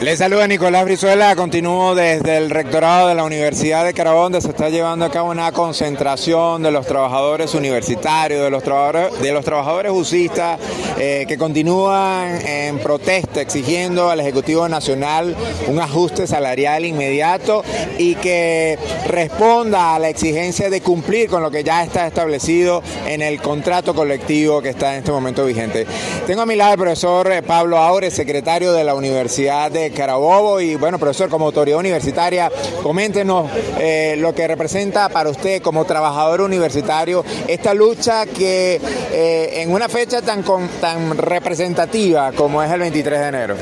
Les saluda Nicolás Brizuela, continúo desde el rectorado de la Universidad de donde se está llevando a cabo una concentración de los trabajadores universitarios, de los trabajadores, de los trabajadores usistas, eh, que continúan en protesta exigiendo al Ejecutivo Nacional un ajuste salarial inmediato y que responda a la exigencia de cumplir con lo que ya está establecido en el contrato colectivo que está en este momento vigente. Tengo a mi lado el profesor eh, Pablo Aure, secretario de la Universidad de Carabobo. Y bueno, profesor, como autoridad universitaria, coméntenos eh, lo que representa para usted como trabajador universitario esta lucha que eh, en una fecha tan, tan representativa como es el 23 de enero.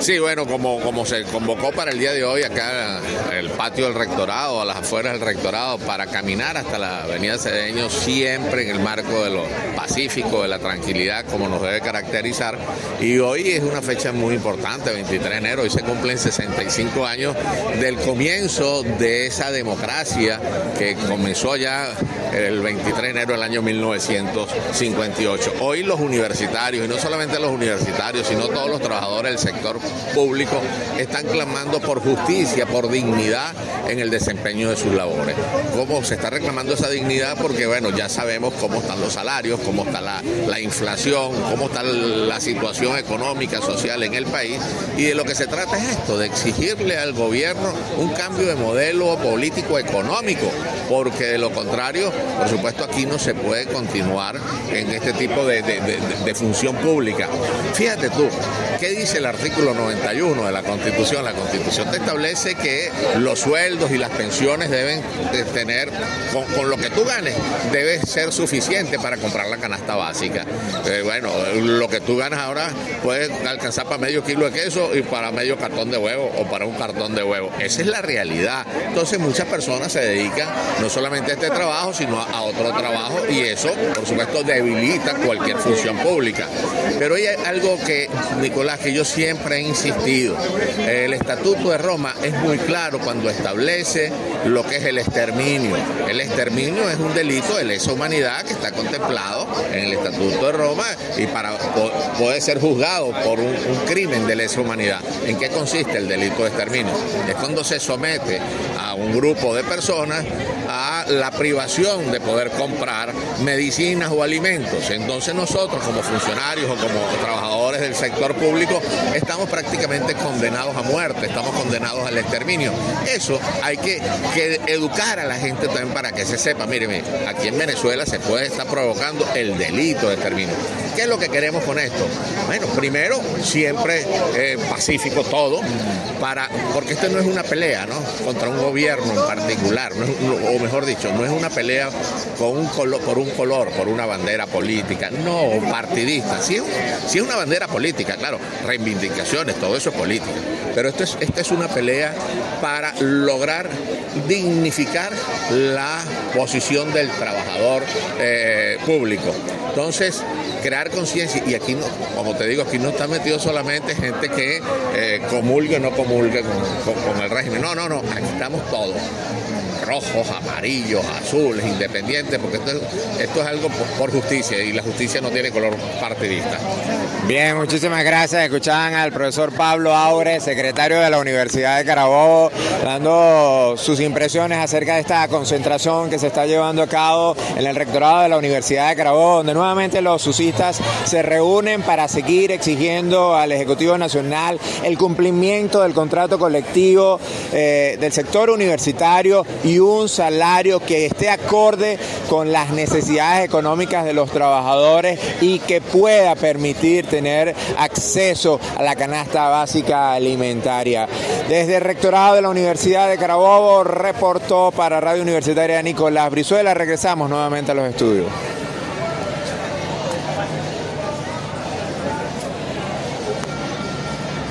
Sí, bueno, como, como se convocó para el día de hoy acá en el patio del rectorado, a las afueras del rectorado, para caminar hasta la avenida Cedeño, siempre en el marco de lo pacífico, de la tranquilidad, como nos debe caracterizar. Y hoy es una fecha muy importante, 23 de enero, hoy se cumplen 65 años del comienzo de esa democracia que comenzó ya el 23 de enero del año 1958. Hoy los universitarios, y no solamente los universitarios, sino todos los trabajadores del sector público están clamando por justicia, por dignidad en el desempeño de sus labores. ¿Cómo se está reclamando esa dignidad? Porque bueno, ya sabemos cómo están los salarios, cómo está la, la inflación, cómo está la situación económica, social en el país. Y de lo que se trata es esto, de exigirle al gobierno un cambio de modelo político económico, porque de lo contrario, por supuesto, aquí no se puede continuar en este tipo de, de, de función pública. Fíjate tú, ¿qué dice el artículo 91 de la Constitución. La Constitución te establece que los sueldos y las pensiones deben de tener, con, lo que tú ganes, debe ser suficiente para comprar la canasta básica. Eh, bueno, lo que tú ganas ahora puede alcanzar para medio kilo de queso y para medio cartón de huevo o para un cartón de huevo. Esa es la realidad. Entonces muchas personas se dedican no solamente a este trabajo, sino a otro trabajo y eso, por supuesto, debilita cualquier función pública. Pero hay algo que, Nicolás, que yo siempre he insistido. El Estatuto de Roma es muy claro cuando establece lo que es el exterminio. El exterminio es un delito de lesa humanidad que está contemplado en el Estatuto de Roma y para puede ser juzgado por un, crimen de lesa humanidad. ¿En qué consiste el delito de exterminio? Es cuando se somete a un grupo de personas a la privación de poder comprar medicinas o alimentos. Entonces nosotros como funcionarios o como trabajadores del sector público estamos prácticamente condenados a muerte, estamos condenados al exterminio. Eso hay que, educar a la gente también para que se sepa, mire, aquí en Venezuela se puede estar provocando el delito de exterminio. ¿Qué es lo que queremos con esto? Bueno, primero, siempre eh, pacífico todo, para, porque esto no es una pelea, ¿no? Contra un gobierno en particular, o mejor dicho, no es una pelea con un color, por un color, por una bandera política, no partidista. Si es, una bandera política, claro, reivindicaciones, todo eso es política. Pero es, esta es una pelea para lograr dignificar la posición del trabajador eh, público. Entonces, crear conciencia, y aquí, no, como te digo, aquí no está metido solamente gente que eh, comulgue o no comulgue con el régimen. No, no, no, aquí estamos todos rojos, amarillos, azules, independientes, porque esto, es algo por, justicia y la justicia no tiene color partidista. Bien, muchísimas gracias. Escuchaban al profesor Pablo Aure, secretario de la Universidad de Carabobo, dando sus impresiones acerca de esta concentración que se está llevando a cabo en el rectorado de la Universidad de Carabobo, donde nuevamente los susistas se reúnen para seguir exigiendo al Ejecutivo Nacional el cumplimiento del contrato colectivo eh, del sector universitario y un salario que esté acorde con las necesidades económicas de los trabajadores y que pueda permitir tener acceso a la canasta básica alimentaria. Desde el rectorado de la Universidad de Carabobo reportó para Radio Universitaria Nicolás Brizuela. Regresamos nuevamente a los estudios.